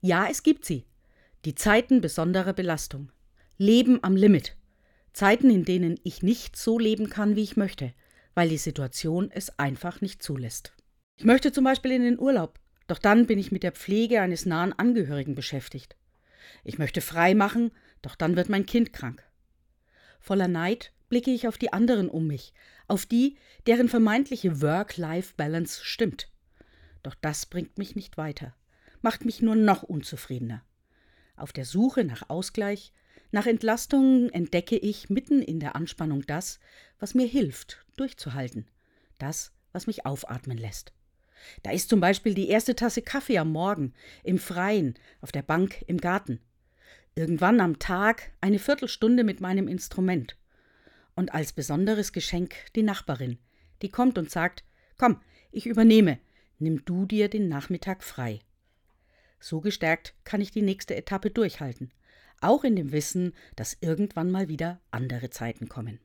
Ja, es gibt sie. Die Zeiten besonderer Belastung. Leben am Limit. Zeiten, in denen ich nicht so leben kann, wie ich möchte, weil die Situation es einfach nicht zulässt. Ich möchte zum Beispiel in den Urlaub, doch dann bin ich mit der Pflege eines nahen Angehörigen beschäftigt. Ich möchte frei machen, doch dann wird mein Kind krank. Voller Neid blicke ich auf die anderen um mich, auf die, deren vermeintliche Work-Life-Balance stimmt. Doch das bringt mich nicht weiter, macht mich nur noch unzufriedener. Auf der Suche nach Ausgleich, nach Entlastung entdecke ich mitten in der Anspannung das, was mir hilft, durchzuhalten, das, was mich aufatmen lässt. Da ist zum Beispiel die erste Tasse Kaffee am Morgen, im Freien, auf der Bank, im Garten. Irgendwann am Tag eine Viertelstunde mit meinem Instrument. Und als besonderes Geschenk die Nachbarin, die kommt und sagt: Komm, ich übernehme, nimm du dir den Nachmittag frei. So gestärkt kann ich die nächste Etappe durchhalten, auch in dem Wissen, dass irgendwann mal wieder andere Zeiten kommen.